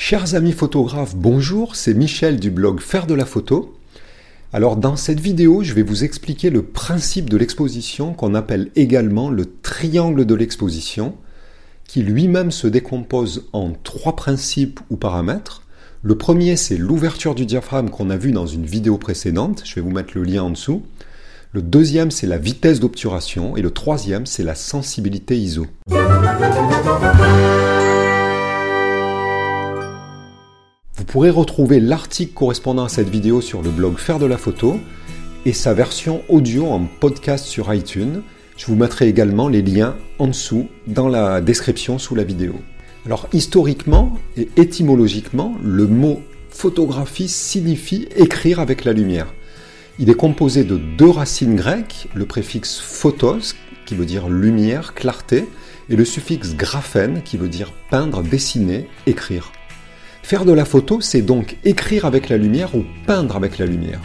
Chers amis photographes, bonjour, c'est Michel du blog Faire de la photo. Alors dans cette vidéo, je vais vous expliquer le principe de l'exposition qu'on appelle également le triangle de l'exposition, qui lui-même se décompose en trois principes ou paramètres. Le premier, c'est l'ouverture du diaphragme qu'on a vu dans une vidéo précédente, je vais vous mettre le lien en dessous. Le deuxième, c'est la vitesse d'obturation. Et le troisième, c'est la sensibilité ISO. Pourrez retrouver l'article correspondant à cette vidéo sur le blog Faire de la photo et sa version audio en podcast sur iTunes. Je vous mettrai également les liens en dessous dans la description sous la vidéo. Alors historiquement et étymologiquement, le mot photographie signifie écrire avec la lumière. Il est composé de deux racines grecques, le préfixe photos, qui veut dire lumière, clarté, et le suffixe graphène, qui veut dire peindre, dessiner, écrire. Faire de la photo, c'est donc écrire avec la lumière ou peindre avec la lumière.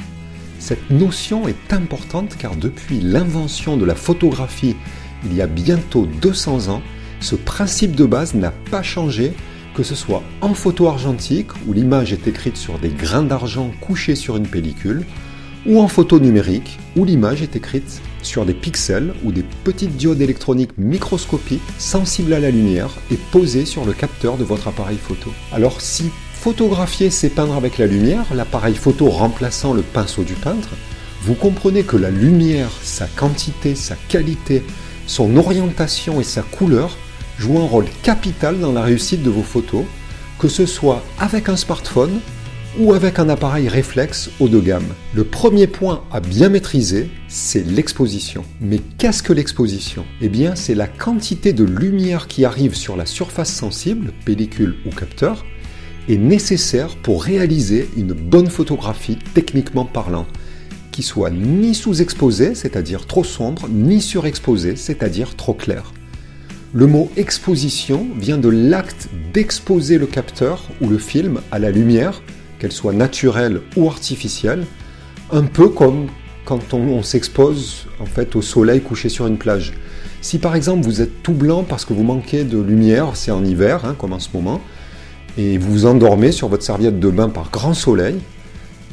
Cette notion est importante car depuis l'invention de la photographie il y a bientôt 200 ans, ce principe de base n'a pas changé, que ce soit en photo argentique, où l'image est écrite sur des grains d'argent couchés sur une pellicule, ou en photo numérique, où l'image est écrite sur des pixels ou des petites diodes électroniques microscopiques sensibles à la lumière et posées sur le capteur de votre appareil photo. Alors si photographier c'est peindre avec la lumière, l'appareil photo remplaçant le pinceau du peintre, vous comprenez que la lumière, sa quantité, sa qualité, son orientation et sa couleur jouent un rôle capital dans la réussite de vos photos, que ce soit avec un smartphone ou avec un appareil réflexe haut de gamme. Le premier point à bien maîtriser, c'est l'exposition. Mais qu'est-ce que l'exposition? Eh bien, c'est la quantité de lumière qui arrive sur la surface sensible, pellicule ou capteur, est nécessaire pour réaliser une bonne photographie techniquement parlant, qui soit ni sous-exposée, c'est-à-dire trop sombre, ni surexposée, c'est-à-dire trop claire. Le mot exposition vient de l'acte d'exposer le capteur ou le film à la lumière qu'elle soit naturelle ou artificielle, un peu comme quand on, s'expose en fait au soleil couché sur une plage. Si par exemple vous êtes tout blanc parce que vous manquez de lumière, c'est en hiver, hein, comme en ce moment, et vous vous endormez sur votre serviette de bain par grand soleil,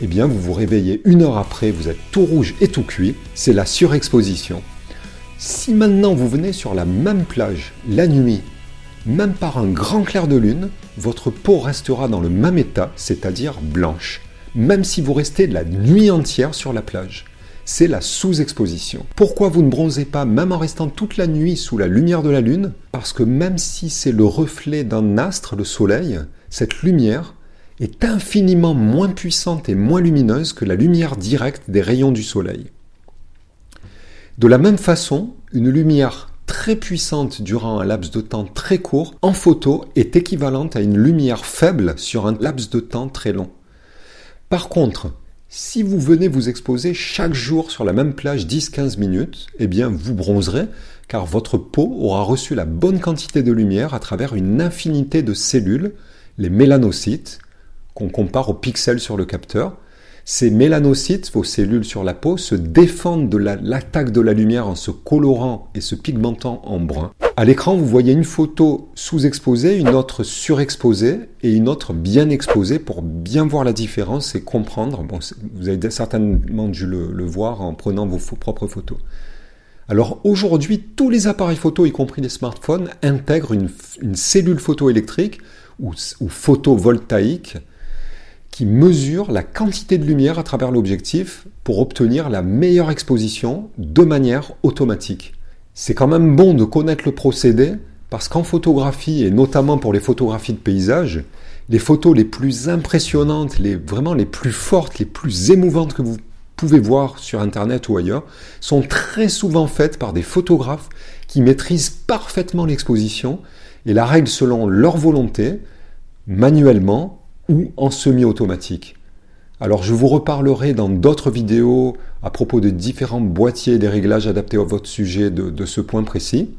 eh bien vous vous réveillez une heure après, vous êtes tout rouge et tout cuit, c'est la surexposition. Si maintenant vous venez sur la même plage la nuit même par un grand clair de lune, votre peau restera dans le même état, c'est-à-dire blanche, même si vous restez la nuit entière sur la plage. C'est la sous-exposition. Pourquoi vous ne bronzez pas même en restant toute la nuit sous la lumière de la lune? Parce que même si c'est le reflet d'un astre, le soleil, cette lumière est infiniment moins puissante et moins lumineuse que la lumière directe des rayons du soleil. De la même façon, une lumière très puissante durant un laps de temps très court en photo est équivalente à une lumière faible sur un laps de temps très long. Par contre, si vous venez vous exposer chaque jour sur la même plage 10-15 minutes, eh bien vous bronzerez car votre peau aura reçu la bonne quantité de lumière à travers une infinité de cellules, les mélanocytes, qu'on compare aux pixels sur le capteur, ces mélanocytes, vos cellules sur la peau, se défendent de l'attaque de la lumière en se colorant et se pigmentant en brun. À l'écran, vous voyez une photo sous-exposée, une autre surexposée et une autre bien exposée pour bien voir la différence et comprendre. Bon, vous avez certainement dû le, voir en prenant vos propres photos. Alors aujourd'hui, tous les appareils photo, y compris les smartphones, intègrent une, cellule photoélectrique ou, ou photovoltaïque mesure la quantité de lumière à travers l'objectif pour obtenir la meilleure exposition de manière automatique. C'est quand même bon de connaître le procédé parce qu'en photographie, et notamment pour les photographies de paysage, les photos les plus impressionnantes, les, vraiment les plus fortes, les plus émouvantes que vous pouvez voir sur Internet ou ailleurs, sont très souvent faites par des photographes qui maîtrisent parfaitement l'exposition et la règle selon leur volonté, manuellement, ou en semi-automatique. Alors je vous reparlerai dans d'autres vidéos à propos de différents boîtiers et des réglages adaptés à votre sujet de, ce point précis.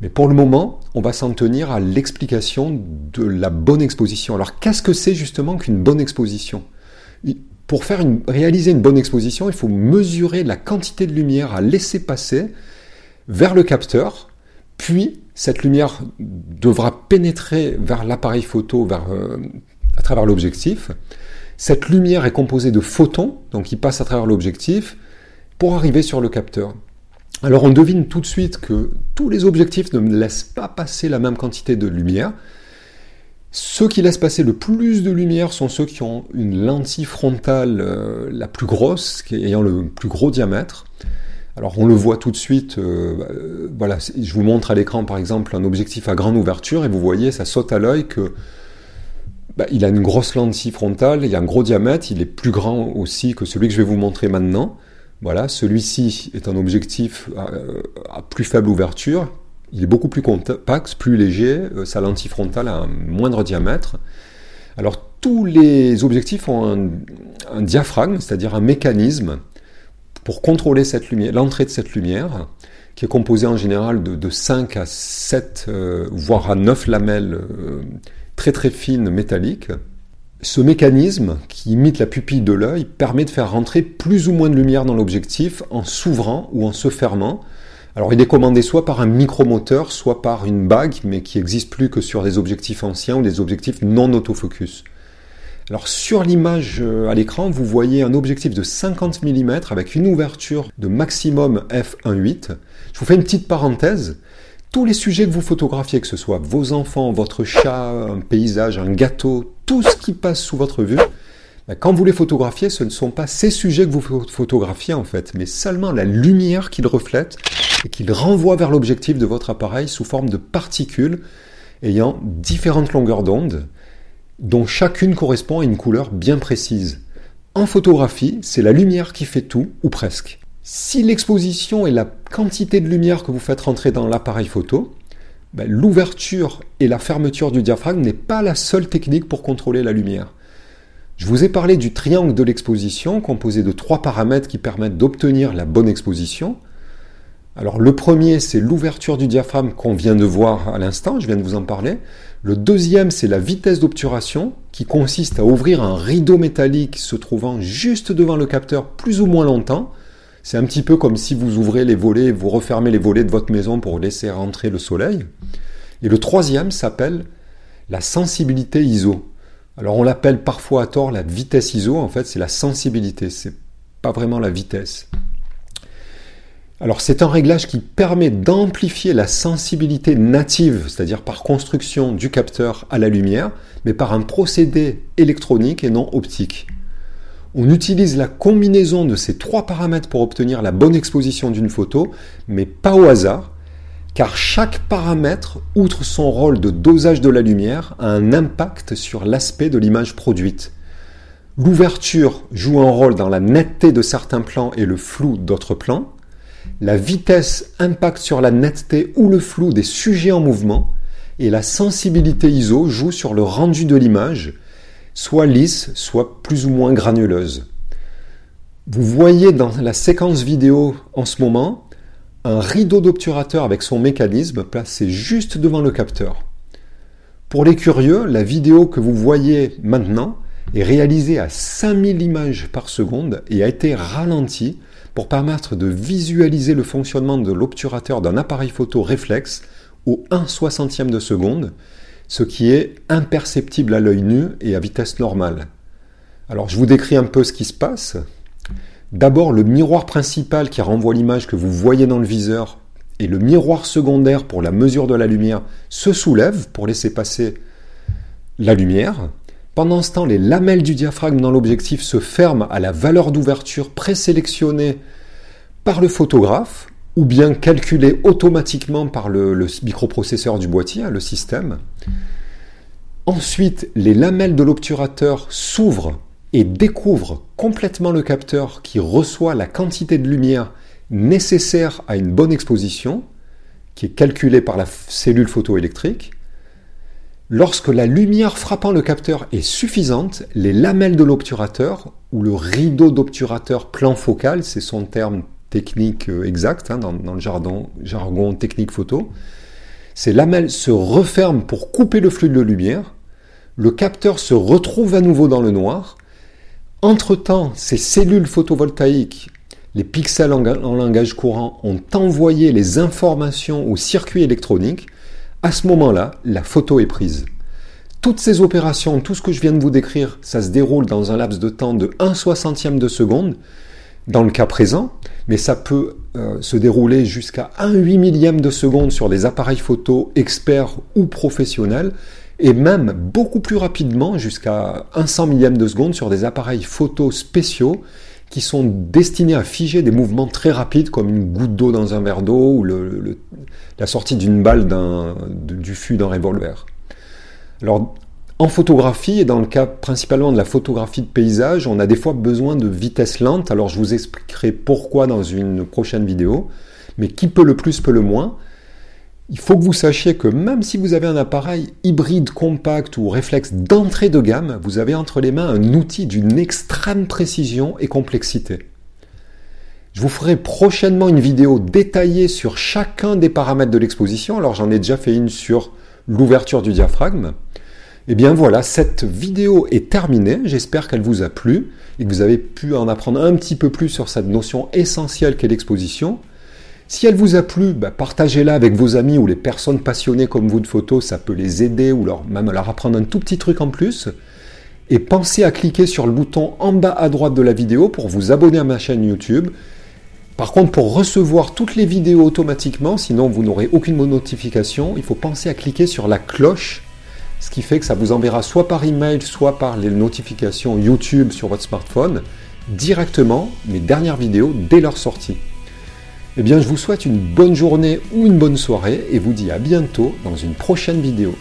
Mais pour le moment, on va s'en tenir à l'explication de la bonne exposition. Alors qu'est-ce que c'est justement qu'une bonne exposition? Pour faire réaliser une bonne exposition, il faut mesurer la quantité de lumière à laisser passer vers le capteur Puis, cette lumière devra pénétrer vers l'appareil photo, vers, euh, travers l'objectif. Cette lumière est composée de photons, donc qui passent à travers l'objectif, pour arriver sur le capteur. Alors on devine tout de suite que tous les objectifs ne laissent pas passer la même quantité de lumière. Ceux qui laissent passer le plus de lumière sont ceux qui ont une lentille frontale euh, la plus grosse, ayant le plus gros diamètre. Alors on le voit tout de suite, euh, euh, voilà, je vous montre à l'écran par exemple un objectif à grande ouverture et vous voyez, ça saute à l'œil que bah, il a une grosse lentille frontale, il a un gros diamètre, il est plus grand aussi que celui que je vais vous montrer maintenant. Voilà, celui-ci est un objectif à, plus faible ouverture, il est beaucoup plus compact, plus léger, euh, sa lentille frontale a un moindre diamètre. Alors tous les objectifs ont un, diaphragme, c'est-à-dire un mécanisme pour contrôler l'entrée de cette lumière, qui est composée en général de, 5 à 7, euh, voire à 9 lamelles euh, très très fines métalliques. Ce mécanisme, qui imite la pupille de l'œil, permet de faire rentrer plus ou moins de lumière dans l'objectif en s'ouvrant ou en se fermant. Alors il est commandé soit par un micromoteur, soit par une bague, mais qui n'existe plus que sur des objectifs anciens ou des objectifs non autofocus. Alors sur l'image euh, à l'écran, vous voyez un objectif de 50 mm avec une ouverture de maximum f1.8. Je vous fais une petite parenthèse tous les sujets que vous photographiez, que ce soit vos enfants, votre chat, un paysage, un gâteau, tout ce qui passe sous votre vue, ben, quand vous les photographiez, ce ne sont pas ces sujets que vous photographiez en fait, mais seulement la lumière qu'ils reflètent et qu'ils renvoient vers l'objectif de votre appareil sous forme de particules ayant différentes longueurs d'onde, dont chacune correspond à une couleur bien précise. En photographie, c'est la lumière qui fait tout, ou presque. Si l'exposition est la quantité de lumière que vous faites rentrer dans l'appareil photo, ben, l'ouverture et la fermeture du diaphragme n'est pas la seule technique pour contrôler la lumière. Je vous ai parlé du triangle de l'exposition composé de trois paramètres qui permettent d'obtenir la bonne exposition. Alors le premier, c'est l'ouverture du diaphragme qu'on vient de voir à l'instant, je viens de vous en parler. Le deuxième, c'est la vitesse d'obturation qui consiste à ouvrir un rideau métallique se trouvant juste devant le capteur plus ou moins longtemps c'est un petit peu comme si vous ouvrez les volets, vous refermez les volets de votre maison pour laisser rentrer le soleil. Et le troisième s'appelle la sensibilité ISO. Alors on l'appelle parfois à tort la vitesse ISO, en fait c'est la sensibilité, c'est pas vraiment la vitesse. Alors c'est un réglage qui permet d'amplifier la sensibilité native, c'est-à-dire par construction du capteur à la lumière, mais par un procédé électronique et non optique. On utilise la combinaison de ces trois paramètres pour obtenir la bonne exposition d'une photo, mais pas au hasard, car chaque paramètre, outre son rôle de dosage de la lumière, a un impact sur l'aspect de l'image produite. L'ouverture joue un rôle dans la netteté de certains plans et le flou d'autres plans. La vitesse impacte sur la netteté ou le flou des sujets en mouvement. Et la sensibilité ISO joue sur le rendu de l'image, soit lisse, soit plus ou moins granuleuse. Vous voyez dans la séquence vidéo en ce moment un rideau d'obturateur avec son mécanisme placé juste devant le capteur. Pour les curieux, la vidéo que vous voyez maintenant est réalisée à 5000 images par seconde et a été ralentie pour permettre de visualiser le fonctionnement de l'obturateur d'un appareil photo réflexe au 1 60e de seconde ce qui est imperceptible à l'œil nu et à vitesse normale. Alors je vous décris un peu ce qui se passe. D'abord le miroir principal qui renvoie l'image que vous voyez dans le viseur et le miroir secondaire pour la mesure de la lumière se soulèvent pour laisser passer la lumière. Pendant ce temps, les lamelles du diaphragme dans l'objectif se ferment à la valeur d'ouverture présélectionnée par le photographe ou bien calculé automatiquement par le, microprocesseur du boîtier, le système. Ensuite, les lamelles de l'obturateur s'ouvrent et découvrent complètement le capteur qui reçoit la quantité de lumière nécessaire à une bonne exposition, qui est calculée par la cellule photoélectrique. Lorsque la lumière frappant le capteur est suffisante, les lamelles de l'obturateur, ou le rideau d'obturateur plan focal, c'est son terme technique euh, exacte, hein, dans, le jargon, technique photo. Ces lamelles se referment pour couper le flux de lumière. Le capteur se retrouve à nouveau dans le noir. Entre-temps, ces cellules photovoltaïques les pixels en, langage courant ont envoyé les informations au circuit électronique, à ce moment-là, la photo est prise. Toutes ces opérations, tout ce que je viens de vous décrire, ça se déroule dans un laps de temps de 1 soixantième de seconde, dans le cas présent, mais ça peut euh, se dérouler jusqu'à 1 huit millième de seconde sur les appareils photo experts ou professionnels, et même beaucoup plus rapidement, jusqu'à 1 cent millième de seconde sur des appareils photo spéciaux qui sont destinés à figer des mouvements très rapides comme une goutte d'eau dans un verre d'eau ou la sortie d'une balle du fût d'un revolver. Alors, en photographie, et dans le cas principalement de la photographie de paysage, on a des fois besoin de vitesse lente. Alors, je vous expliquerai pourquoi dans une prochaine vidéo. Mais qui peut le plus, peut le moins. Il faut que vous sachiez que même si vous avez un appareil hybride compact ou réflexe d'entrée de gamme, vous avez entre les mains un outil d'une extrême précision et complexité. Je vous ferai prochainement une vidéo détaillée sur chacun des paramètres de l'exposition. Alors j'en ai déjà fait une sur l'ouverture du diaphragme. Et eh bien voilà, cette vidéo est terminée. J'espère qu'elle vous a plu et que vous avez pu en apprendre un petit peu plus sur cette notion essentielle qu'est l'exposition. Si elle vous a plu, bah, partagez-la avec vos amis ou les personnes passionnées comme vous de photos, ça peut les aider ou même leur apprendre un tout petit truc en plus. Et pensez à cliquer sur le bouton en bas à droite de la vidéo pour vous abonner à ma chaîne YouTube. Par contre, pour recevoir toutes les vidéos automatiquement, sinon vous n'aurez aucune notification, il faut penser à cliquer sur la cloche, ce qui fait que ça vous enverra soit par email, soit par les notifications YouTube sur votre smartphone, directement mes dernières vidéos dès leur sortie. Eh bien, je vous souhaite une bonne journée ou une bonne soirée et vous dis à bientôt dans une prochaine vidéo.